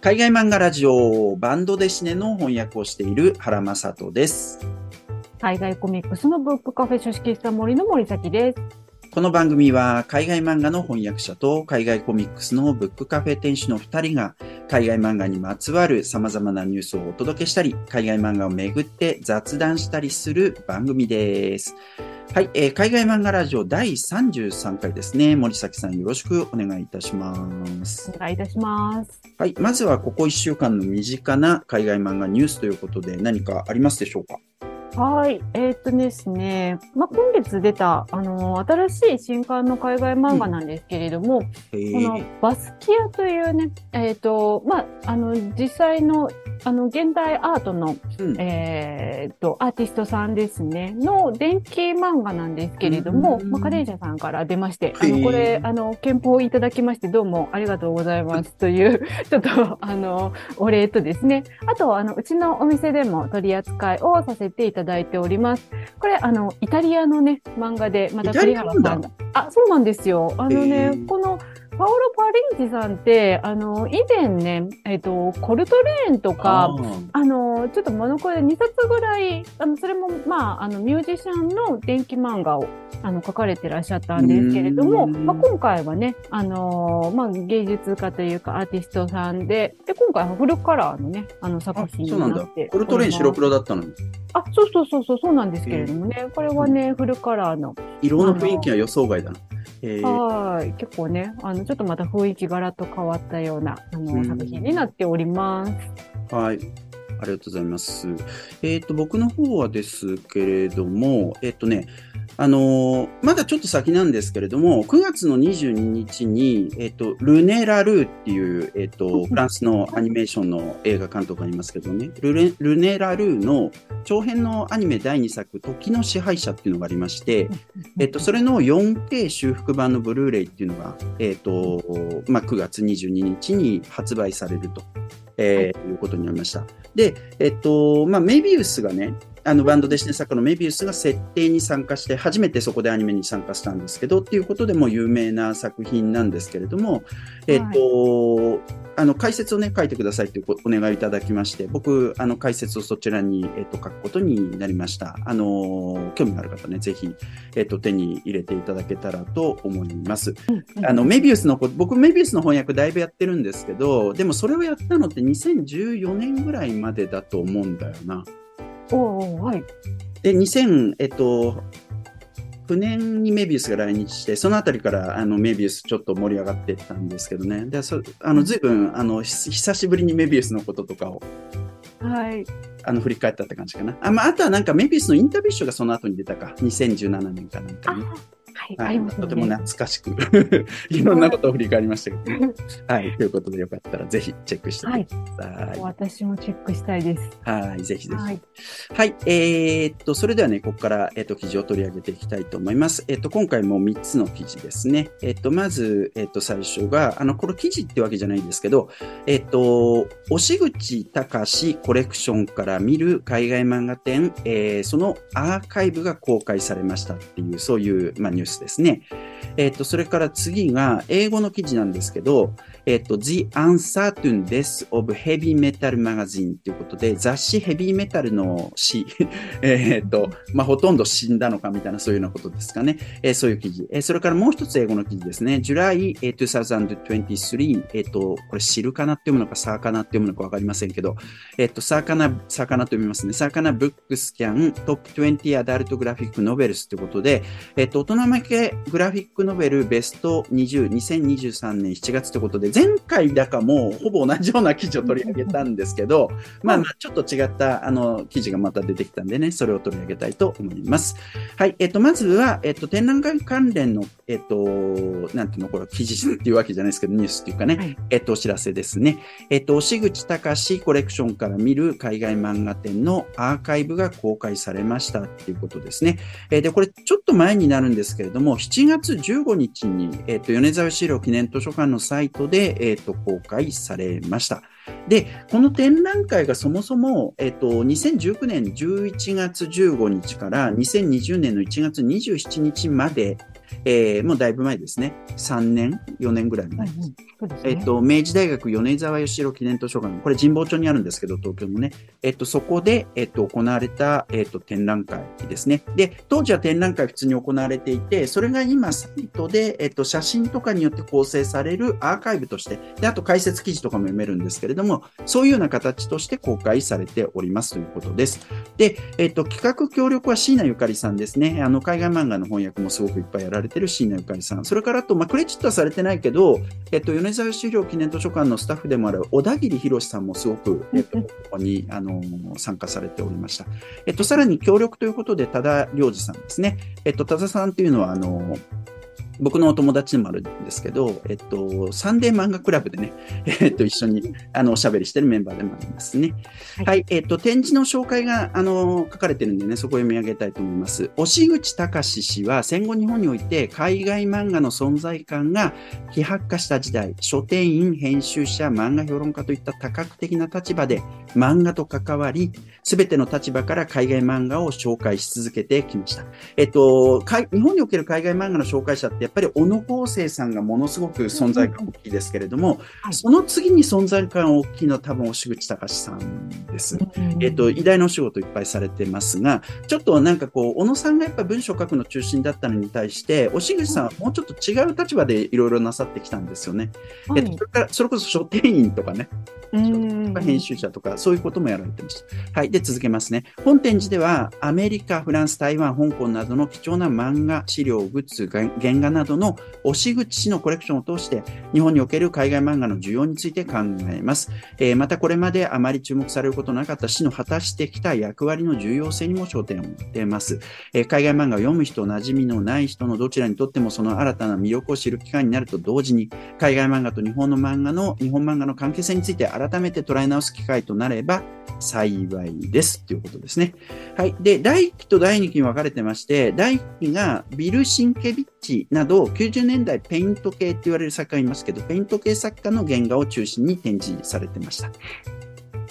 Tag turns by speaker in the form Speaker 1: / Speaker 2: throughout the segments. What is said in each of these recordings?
Speaker 1: 海外漫画ラジオバンドデシネの翻訳をしている原正人です。
Speaker 2: 海外コミックスのブックカフェ書式室森の森崎です。
Speaker 1: この番組は海外漫画の翻訳者と海外コミックスのブックカフェ店主の2人が海外漫画にまつわる様々なニュースをお届けしたり、海外漫画をめぐって雑談したりする番組です。はい、えー海外漫画ラジオ第33回ですね。森崎さんよろしくお願いいたします
Speaker 2: お。願いいたします。
Speaker 1: はい、まずはここ1週間の身近な海外漫画ニュースということで何かありますでしょうか？
Speaker 2: はい。えーっとですね、まあ、今月出た、あの新しい新刊の海外漫画なんですけれども、
Speaker 1: え
Speaker 2: このバスキアというね、えーっと、まあ、あの、実際の、あの、現代アートの、
Speaker 1: うん。
Speaker 2: えーっと、アーティストさんですね、の電気漫画なんですけれども、
Speaker 1: うん
Speaker 2: まあ、カレンシャさんから出まして、あの、これ、あの、憲法をいただきまして、どうもありがとうございます。という、ちょっと、あの、お礼とですね、あと、あの、うちのお店でも取り扱いをさせていただいております。これ、あの、イタリアのね、漫画で、また栗原さんが。あ、そうなんですよ。あの
Speaker 1: へ
Speaker 2: ね
Speaker 1: ー、
Speaker 2: この、パオロ・パリンチさんって、あの、以前ね、えっ、と、コルトレーンとか、
Speaker 1: あ
Speaker 2: の、ちょっとモノコで2冊ぐらい、あの、それも、まあ、あの、ミュージシャンの電気漫画を、あの、書かれてらっしゃったんですけれども、まあ、今回はね、あの、まあ、芸術家というかアーティストさんで、で、今回はフルカラーのね、あの、作
Speaker 1: あ
Speaker 2: 品に
Speaker 1: そうなんだ。
Speaker 2: なって。
Speaker 1: コルトレーン白黒だったのに。
Speaker 2: あ、そうそうそうそう、そうなんですけれどもね、これはね、フルカラーの、
Speaker 1: 色の雰囲気は予想外だな。えー
Speaker 2: はい。結構ね、あの、ちょっとまた雰囲気ガラッと変わったような、あ
Speaker 1: うん
Speaker 2: の、作品になっております。
Speaker 1: はい。ありがとうございます。えっ、と、僕の方はですけれども、えっ、とね、あのーまだちょっと先なんですけれども、9月の22日に、えっ、と、ルネ・ラルーっていう、えっ、と、フランスのアニメーションの映画監督がいますけどね、ルネルネ・ラルーの長編のアニメ第2作、時の支配者っていうのがありまして、えっと、それの 4K 修復版のブルーレイっていうのが、えっと、まあ、9月22日に発売されると、えーいうことになりました。で、えっと、まあ、メビウスがね、あのバンドデシネ作家のメビウスが設定に参加して、初めてそこでアニメに参加したんですけど、っていうことでも有名な作品なんですけれども、えっと、あの解説をね、書いてくださいというお願いいただきまして、僕、あの解説をそちらに、えっと、書くことになりました。あの、興味がある方ね、ぜひ、えっと、手に入れていただけたらと思います。あの、メビウスの僕、メビウスの翻訳だいぶやってるんですけど、でもそれをやったのって2014年ぐらいまでだと思うんだよな。
Speaker 2: おおはい。
Speaker 1: で、2000、えっと、9年にメビウスが来日して、そのあたりからあのメビウスちょっと盛り上がっていったんですけどね。で、そあの、ずいぶん、あの、ひ久しぶりにメビウスのこととかを、
Speaker 2: はい。
Speaker 1: あの、振り返ったって感じかな。あ、まあ、あとはなんかメビウスのインタビュー集がその後に出たか。2017年かなんか
Speaker 2: あ、
Speaker 1: に。
Speaker 2: はい、ね。
Speaker 1: とても懐かしく、いろんなことを振り返りましたけどね。はい、ということでよかったらぜひチェックしてください。
Speaker 2: 私もチェックしたいです。
Speaker 1: はい、ぜひぜひ。
Speaker 2: はい。
Speaker 1: はい、えーっと、それではね、ここから、えっと、記事を取り上げていきたいと思います。えっと、今回も3つの記事ですね。えっと、まず、えっと、最初が、あの、これ記事ってわけじゃないんですけど、えっと、押口隆コレクションから見る海外漫画展、えーそのアーカイブが公開されましたっていう、そういう、まあ、ニュースですね。えっと、それから次が、英語の記事なんですけど、えっと、The Uncertain Death of Heavy Metal Magazine ということで、雑誌ヘビーメタルの詩、えっと、まあ、ほとんど死んだのかみたいな、そういうようなことですかね。えーそういう記事。えーそれからもう一つ英語の記事ですね。July 2023、えっと、これ、知るかなって読むのか、サーかなって読むのかわかりませんけど、えっと、サーかな、サーかなと読みますね。サーかなブックスキャントップ20アダルトグラフィックノベルスということで、えっと、大人向けグラフィックノベルベスト20、2023年7月ということで、前回だかもほぼ同じような記事を取り上げたんですけど、まあまあ、ちょっと違った、あの、記事がまた出てきたんでね、それを取り上げたいと思います。はい、えっと、まずは、えっと、展覧会関連の、えっと、なんていうの、これ、記事っていうわけじゃないですけど、ニュースっていうかね、
Speaker 2: はい
Speaker 1: えっと、お知らせですね。えっと、押口隆コレクションから見る海外漫画展のアーカイブが公開されましたっていうことですね。えーで、これちょっと前になるんですけれども、7月15日に、えっと、米沢資料記念図書館のサイトで、でえっと、公開されました。で、この展覧会がそもそも、えっと、2019年11月15日から2020年の1月27日まで、えー、もうだいぶ前ですね。3年、4年ぐらい前です。
Speaker 2: うんうんそうですね
Speaker 1: えっと、明治大学米沢義弘記念図書館、これ神保町にあるんですけど、東京のね。えっと、そこで、えっと、行われた、えっと、展覧会ですね。で、当時は展覧会普通に行われていて、それが今、サイトで、えっと、写真とかによって構成されるアーカイブとして、で、あと解説記事とかも読めるんですけれども、そういうような形として公開されておりますということです。で、えっと、企画協力は椎名ゆかりさんですね。あの、海外漫画の翻訳もすごくいっぱいやられてる椎名ゆかりさん。それからあと、まあ、クレジットはされてないけど、えっと、米沢資料記念図書館のスタッフでもある小田切博さんもすごく、えっと、ここに、あの、参加されておりました。えっと、さらに協力ということで、多田良二さんですね。えっと、多田さんっていうのは、あの、僕のお友達でもあるんですけど、えっと、サンデー漫画クラブでね、えっと、一緒に、あの、おしゃべりしてるメンバーでもありますね。
Speaker 2: はい
Speaker 1: はい、えっと、展示の紹介が、あの、書かれてるんでね、そこを読み上げたいと思います。押口隆氏は、戦後日本において、海外漫画の存在感が希薄化した時代、書店員、編集者、漫画評論家といった多角的な立場で漫画と関わり、すべての立場から海外漫画を紹介し続けてきました。えっと、かい日本における海外漫画の紹介者って、やっぱり小野康生さんがものすごく存在感大きいですけれども、
Speaker 2: はい
Speaker 1: その次に存在感大きいのは多分、押口隆さんです。えっと、偉大なお仕事いっぱいされてますが、ちょっとなんかこう、小野さんがやっぱ文章を書くの中心だったのに対して、押口さんはもうちょっと違う立場でいろいろなさってきたんですよね。
Speaker 2: はい
Speaker 1: えっと、それから、それこそ書店員とかね、
Speaker 2: うん
Speaker 1: 編集者とか、そういうこともやられてました。はい。で、続けますね。本展示では、アメリカ、フランス、台湾、香港などの貴重な漫画、資料、グッズ、が原画などなどの押し口氏のコレクションを通して、日本における海外漫画の需要について考えます。えーまた、これまであまり注目されることなかった氏の果たしてきた役割の重要性にも焦点を当てます。えー海外漫画を読む人、馴染みのない人のどちらにとってもその新たな魅力を知る機会になると同時に、海外漫画と日本の漫画の、日本漫画の関係性について改めて捉え直す機会となれば幸いです。ということですね。はい。で、第1期と第2期に分かれてまして、第1期がビル・シンケビッチなど90年代ペイント系って言われる作家がいますけど、ペイント系作家の原画を中心に展示されてました。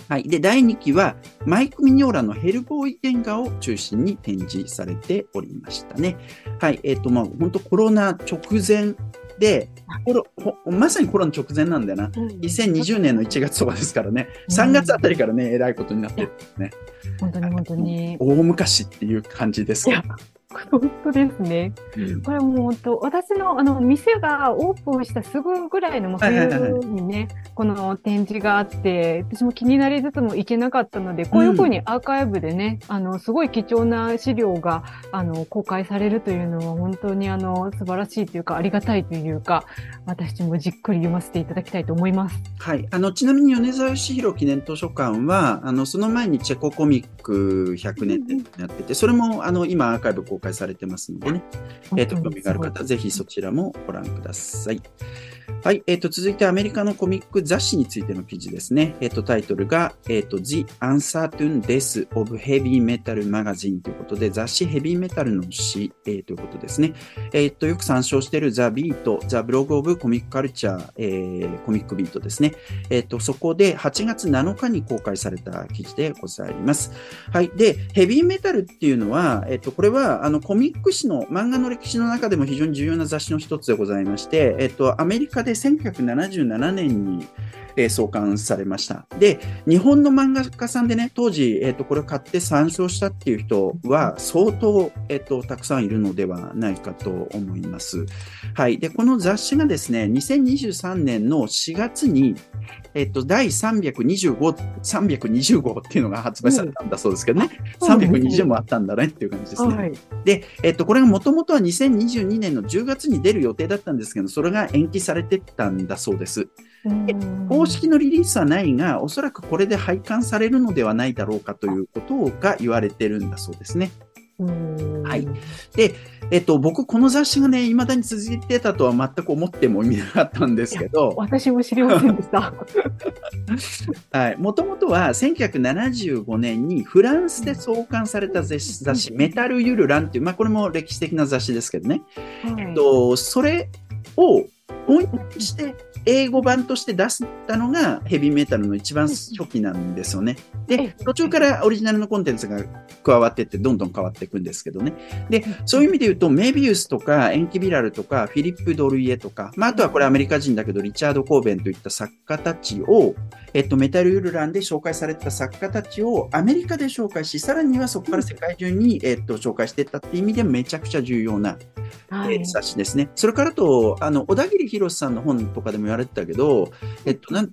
Speaker 1: はい。で、第2期は、マイク・ミニョーラのヘルボーイ原画を中心に展示されておりましたね。はい。えっ、と、まあ、本当コロナ直前で、コロほまさにコロナ直前なんだよな。2020年の1月とかですからね、3月あたりからね、えらいことになってるね。
Speaker 2: 本当に本当に。
Speaker 1: 大昔っていう感じですけど
Speaker 2: いや、本当ですね。
Speaker 1: うん
Speaker 2: これもう本当、私のあの店がオープンしたすぐぐらいの冬にね、この展示があって、私も気になりつつも行けなかったので、こういうふうにアーカイブでね、あの、すごい貴重な資料が、あの、公開されるというのは本当にあの、素晴らしいというか、ありがたいというか、私もじっくり読ませていただきたいと思います。
Speaker 1: はい。あの、ちなみに米沢義弘記念図書館は、あの、その前にチェココミック100年ってやってて、それも、あの、今アーカイブ公開されてますのでね、えっ、と、興味がある方、ぜひそちらもご覧ください。はい。えっ、と、続いてアメリカのコミック雑誌についての記事ですね。えっ、と、タイトルが、えっ、と、The Uncertain Death of Heavy Metal Magazine ということで、雑誌ヘビーメタルの詩、えーということですね。えっ、と、よく参照している The Beat、The Blog of Comic Culture、えーコミックビートですね。えっ、と、そこで8月7日に公開された記事でございます。はい。で、ヘビーメタルっていうのは、えっ、と、これは、あの、コミック史の、漫画の歴史の中でも非常に重要な雑誌の一つでございまして、えっ、と、アメリカで1977年に、えー創刊されました。で、日本の漫画家さんでね、当時、えっ、と、これを買って参照したっていう人は相当、えっ、と、たくさんいるのではないかと思います。はい。で、この雑誌がですね、2023年の4月に、えっ、と、第325、320号っていうのが発売されたんだそうですけどね、320もあったんだねっていう感じですね。
Speaker 2: はい。
Speaker 1: で、えっと、これがもともとは2022年の10月に出る予定だったんですけど、それが延期されてったんだそうです。公式のリリースはないが、おそらくこれで廃刊されるのではないだろうかということが言われてるんだそうですね。はいで、えっと、僕、この雑誌がね、未だに続いてたとは全く思ってもいなかったんですけど、
Speaker 2: 私も知りませんでした。
Speaker 1: はい。もともとは1975年にフランスで創刊された雑誌、雑誌メタル・ユルランっていう、まあ、これも歴史的な雑誌ですけどね。
Speaker 2: はい
Speaker 1: えっと、それを翻訳して英語版として出したのがヘビーメタルの一番初期なんですよね。で、途中からオリジナルのコンテンツが加わってってどんどん変わっていくんですけどね。で、そういう意味で言うと、メビウスとかエンキビラルとかフィリップ・ドルイエとか、まあ、あとはこれアメリカ人だけどリチャード・コーベンといった作家たちを、えっと、メタルユルランで紹介された作家たちをアメリカで紹介し、さらにはそこから世界中に、えっと、紹介していったっていう意味でめちゃくちゃ重要な、はい、冊子ですね。それからと、あの、小田切博さんの本とかでも言われてたけど、えっと、なん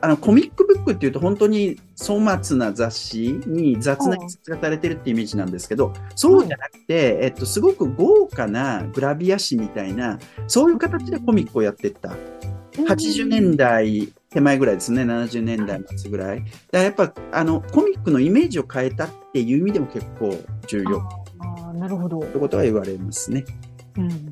Speaker 1: あのコミックブックっていうと本当に粗末な雑誌に雑な筆がされてるってイメージなんですけど、そうじゃなくて、えっと、すごく豪華なグラビア誌みたいな、そういう形でコミックをやっていった。80年代手前ぐらいですね、70年代末ぐらい。だからやっぱあのコミックのイメージを変えたっていう意味でも結構重要。
Speaker 2: あなるほど。と
Speaker 1: いうことは言われますね。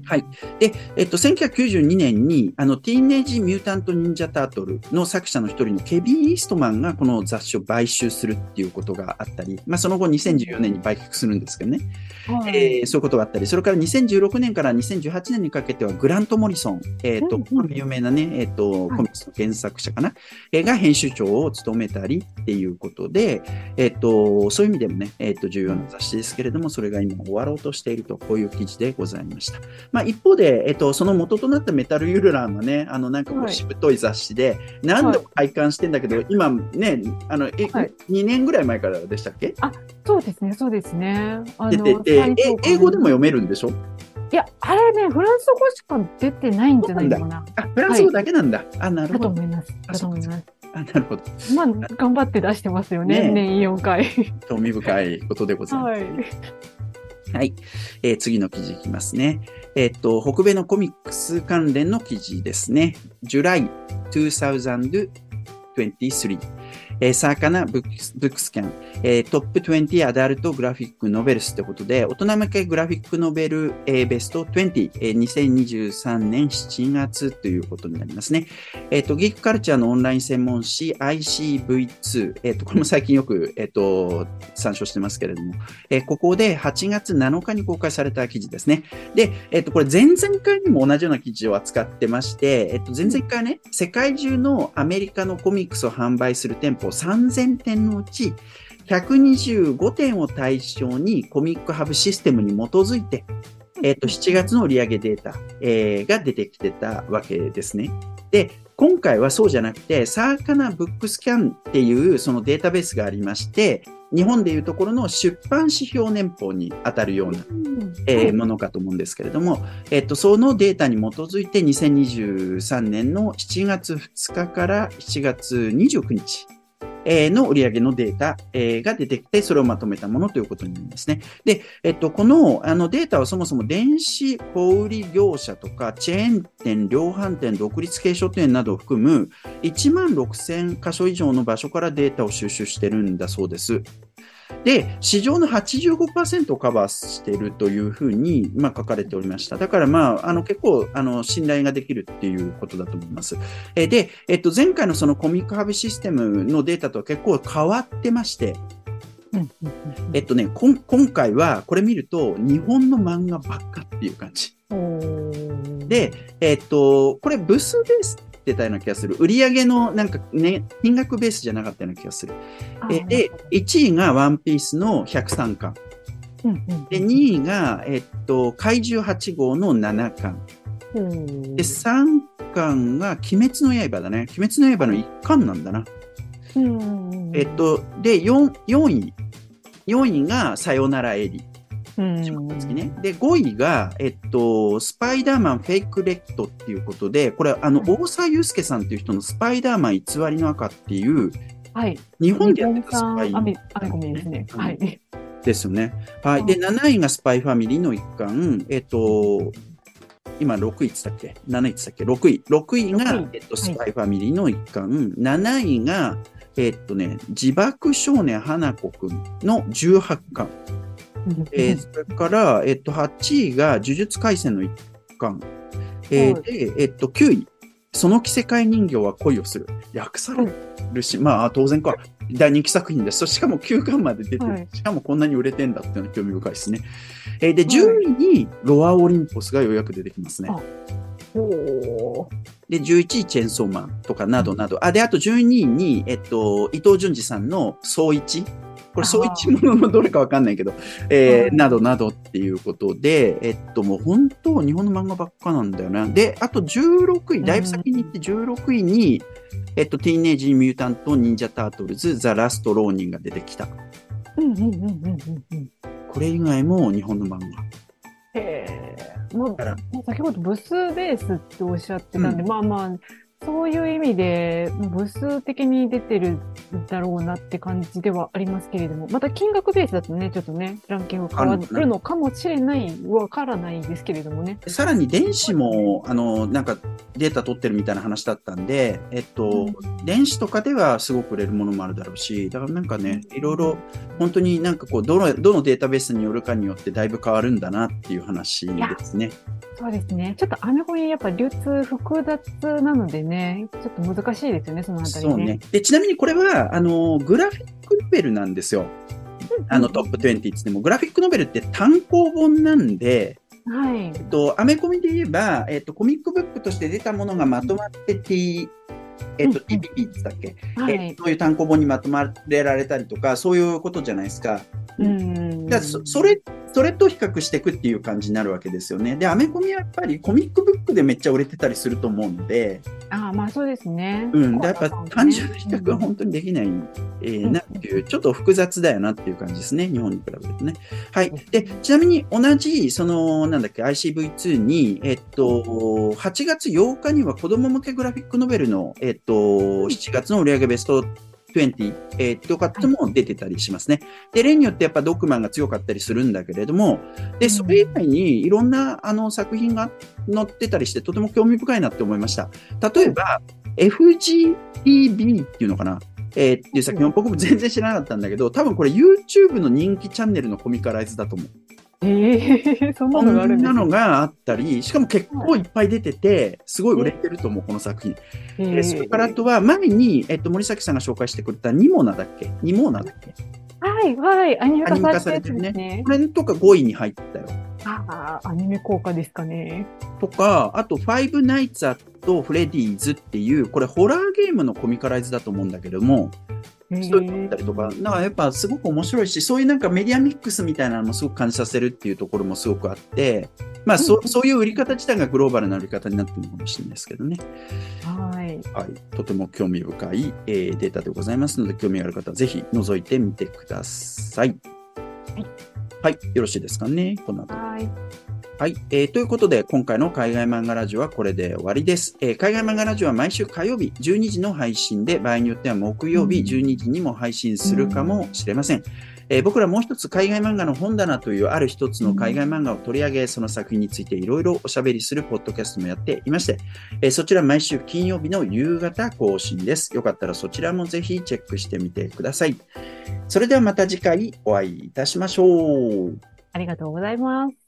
Speaker 1: はい。で、えっと、1992年に、あの、ティーンエイジ・ミュータント・ニンジャ・タートルの作者の一人のケビン・イーストマンがこの雑誌を買収するっていうことがあったり、まあ、その後2014年に売却するんですけどね。はい、えー、そういうことがあったり、それから2016年から2018年にかけてはグラント・モリソン、えっ、ー、と、うんうん、有名なね、えっ、ー、と、コミックスの原作者かな、えー、が編集長を務めたりっていうことで、えっ、と、そういう意味でもね、えっ、と、重要な雑誌ですけれども、それが今終わろうとしていると、こういう記事でございました。まあ、一方で、えっと、その元となったメタルユルランはね、あの、なんかこう、しぶとい雑誌で、はい、何度も拝観してんだけど、はい、今ね、あの、え、はい、2年ぐらい前からでしたっけ？
Speaker 2: あ、そうですね、そうですね。
Speaker 1: あのででで英語でも読めるんでしょ？
Speaker 2: いや、あれね、フランス語しか出てないんじゃないかな。
Speaker 1: あ、フランス語だけなんだ。あ、なるほど。
Speaker 2: だと思います。だと思います。
Speaker 1: あ、なるほど。
Speaker 2: まあ、頑張って出してますよね、ね年4回。
Speaker 1: 興味深いことでございます。はい。はい。えー、次の記事いきますね。えっと、北米のコミックス関連の記事ですね。July 2023。えー、サーカナブックスブックスキャン、えー、トップ20アダルトグラフィックノベルスということで、大人向けグラフィックノベル、えー、ベスト20、えー、2023年7月ということになりますね。えっ、ー、と、ギークカルチャーのオンライン専門誌 ICV2、えっ、ー、と、これも最近よく、えっ、ー、と、参照してますけれども、えー、ここで8月7日に公開された記事ですね。で、えっ、と、これ前々回にも同じような記事を扱ってまして、えっ、と、前々回ね、世界中のアメリカのコミックスを販売する店舗舗3000点のうち、125点を対象にコミックハブシステムに基づいて、えっ、ー、と、7月の売上データ、えー、が出てきてたわけですね。で、今回はそうじゃなくて、サーカナブックスキャンっていうそのデータベースがありまして、日本でいうところの出版指標年報に当たるような、えー、ものかと思うんですけれども、えっと、そのデータに基づいて2023年の7月2日から7月29日えの売上のデータ、えが出てきて、それをまとめたものということになりますね。で、えっと、このあのデータはそもそも電子小売業者とか、チェーン店、量販店、独立系書店などを含む1万6000箇所以上の場所からデータを収集してるんだそうです。で、市場の85%をカバーしているというふうに、まあ、書かれておりました。だから、まあ、あの、結構、あの、信頼ができるっていうことだと思います。えで、えっと、前回のそのコミックハブシステムのデータとは結構変わってまして、えっとね、今回はこれ見ると日本の漫画ばっかっていう感じ。で、えっと、これブスベースってたような気がする。売上のなんかね、金額ベースじゃなかったような気がする。えで、1位がワンピースの103巻。で、2位が、えっと、怪獣8号の7巻。で、3巻が鬼滅の刃だね。鬼滅の刃の1巻なんだな。えっと、で、4, 4位。4位がさよならエリ。月ね。で、5位が、えっと、スパイダーマンフェイクレッドっていうことで、これ、あの、大沢祐介さんっていう人のスパイダーマン偽りの赤っていう、
Speaker 2: はい。
Speaker 1: 日本でやってたスパイ。
Speaker 2: アメコミですね。はい。
Speaker 1: ですよね。はい。で、7位がスパイファミリーの一巻。えっと、今6位って言ったっけ ?7 位って言ったっけ ?6 位。6位が、えっと、スパイファミリーの一巻。はい、7位が、えっとね、地縛少年花子くんの18巻。えー、それから、えっと、8位が呪術廻戦の一環。えー、で、えっと、9位。その着せ替え人形は恋をする。訳されるし、まあ、当然か。大人気作品です。しかも9巻まで出てる、はい、しかもこんなに売れてんだっていうのは興味深いですね。えー、で、10位にロアオリンポスがようやく出てきますね。
Speaker 2: お
Speaker 1: で、11位チェーンソーマンとかなどなど。あ、で、あと12位に、えっと、伊藤淳二さんの総一。これ、総一もののどれかわかんないけど、えー、などなどっていうことで、えっと、もう本当、日本の漫画ばっかなんだよな。で、あと16位、だいぶ先に行って16位に、えっと、ティーネージ・ミュータント・ニンジャ・タートルズ・ザ・ラスト・ローニンが出てきた。
Speaker 2: うんうんうんうんうんうん。
Speaker 1: これ以外も日本の漫画。
Speaker 2: へえ。もう、もう先ほど部数ベースっておっしゃってたんで、
Speaker 1: うん
Speaker 2: まあまあ、そういう意味で、部数的に出てるんだろうなって感じではありますけれども、また金額ベースだとね、ちょっとね、ランキング変わるのかもしれない、わからないですけれどもね。
Speaker 1: さらに電子も、あの、なんかデータ取ってるみたいな話だったんで、えっと、電子とかではすごく売れるものもあるだろうし、だからなんかね、いろいろ、本当になんかこう、どの、どのデータベースによるかによってだいぶ変わるんだなっていう話ですね。
Speaker 2: そうですね。ちょっとアメコミやっぱ流通複雑なのでね、ちょっと難しいですよね、そのあたりね。
Speaker 1: そうね。で、ちなみにこれは、あの、グラフィックノベルなんですよ。あの、トップ20って言っても、グラフィックノベルって単行本なんで、
Speaker 2: はい
Speaker 1: え。っと、アメコミで言えば、えっと、コミックブックとして出たものがまとまって T、えっと、
Speaker 2: うん
Speaker 1: TPP って言ったっけ、
Speaker 2: はい。
Speaker 1: えそういう単行本にまとまれられたりとか、そういうことじゃないですか。
Speaker 2: うん。
Speaker 1: だそそれ、それと比較していくっていう感じになるわけですよね。で、アメコミはやっぱりコミックブックでめっちゃ売れてたりすると思うんで、
Speaker 2: ああ、まあそうですね。
Speaker 1: うん、でやっぱ単純な比較は
Speaker 2: うん
Speaker 1: 本当にできない、えー
Speaker 2: うん
Speaker 1: なっていう、ちょっと複雑だよなっていう感じですね、日本に比べるとね。はい。で、ちなみに同じ、その、なんだっけ、ICV2 に、えっと、8月8日には子供向けグラフィックノベルの、えっと、7月の売上ベスト20、えー、とかっても出てたりしますね。で、例によってやっぱドッグマンが強かったりするんだけれども、で、それ以外にいろんなあの作品が載ってたりして、とても興味深いなって思いました。例えば、FGTV っていうのかなえーっていう作品を僕も全然知らなかったんだけど、多分これ YouTube の人気チャンネルのコミカライズだと思う。
Speaker 2: ええ そん
Speaker 1: こ
Speaker 2: なのがあるんですね
Speaker 1: んなのがあったり、しかも結構いっぱい出てて、すごい売れてると思う、この作品。
Speaker 2: え
Speaker 1: でそれからあとは、前に、えっと、森崎さんが紹介してくれたニモナだっけ？ニモーナだっけ？
Speaker 2: はい、はい、アニメ化され
Speaker 1: てるね
Speaker 2: ね。
Speaker 1: これとか5位に入ったよ。
Speaker 2: ああ、アニメ効果ですかね。
Speaker 1: とか、あと、ファイブナイツ・アット・フレディーズっていう、これホラーゲームのコミカライズだと思うんだけども、
Speaker 2: え
Speaker 1: そういうのだったりとか、なんかやっぱすごく面白いし、そういうなんかメディアミックスみたいなのもすごく感じさせるっていうところもすごくあって、まあそ
Speaker 2: うん
Speaker 1: そういう売り方自体がグローバルな売り方になってるのかもしれないですけどね。
Speaker 2: はい。
Speaker 1: はい。とても興味深い、えーデータでございますので、興味ある方はぜひ覗いてみてください。
Speaker 2: はい。
Speaker 1: はい。よろしいですかね。この後。
Speaker 2: はい。
Speaker 1: はい、えーということで、今回の海外漫画ラジオはこれで終わりです。えー海外漫画ラジオは毎週火曜日12時の配信で、場合によっては木曜日
Speaker 2: うん
Speaker 1: 12時にも配信するかもしれません。えー僕らもう一つ海外漫画の本棚というある一つの海外漫画を取り上げ、その作品についていろいろおしゃべりするポッドキャストもやっていまして、えーそちら毎週金曜日の夕方更新です。よかったらそちらもぜひチェックしてみてください。それではまた次回お会いいたしましょう。
Speaker 2: ありがとうございます。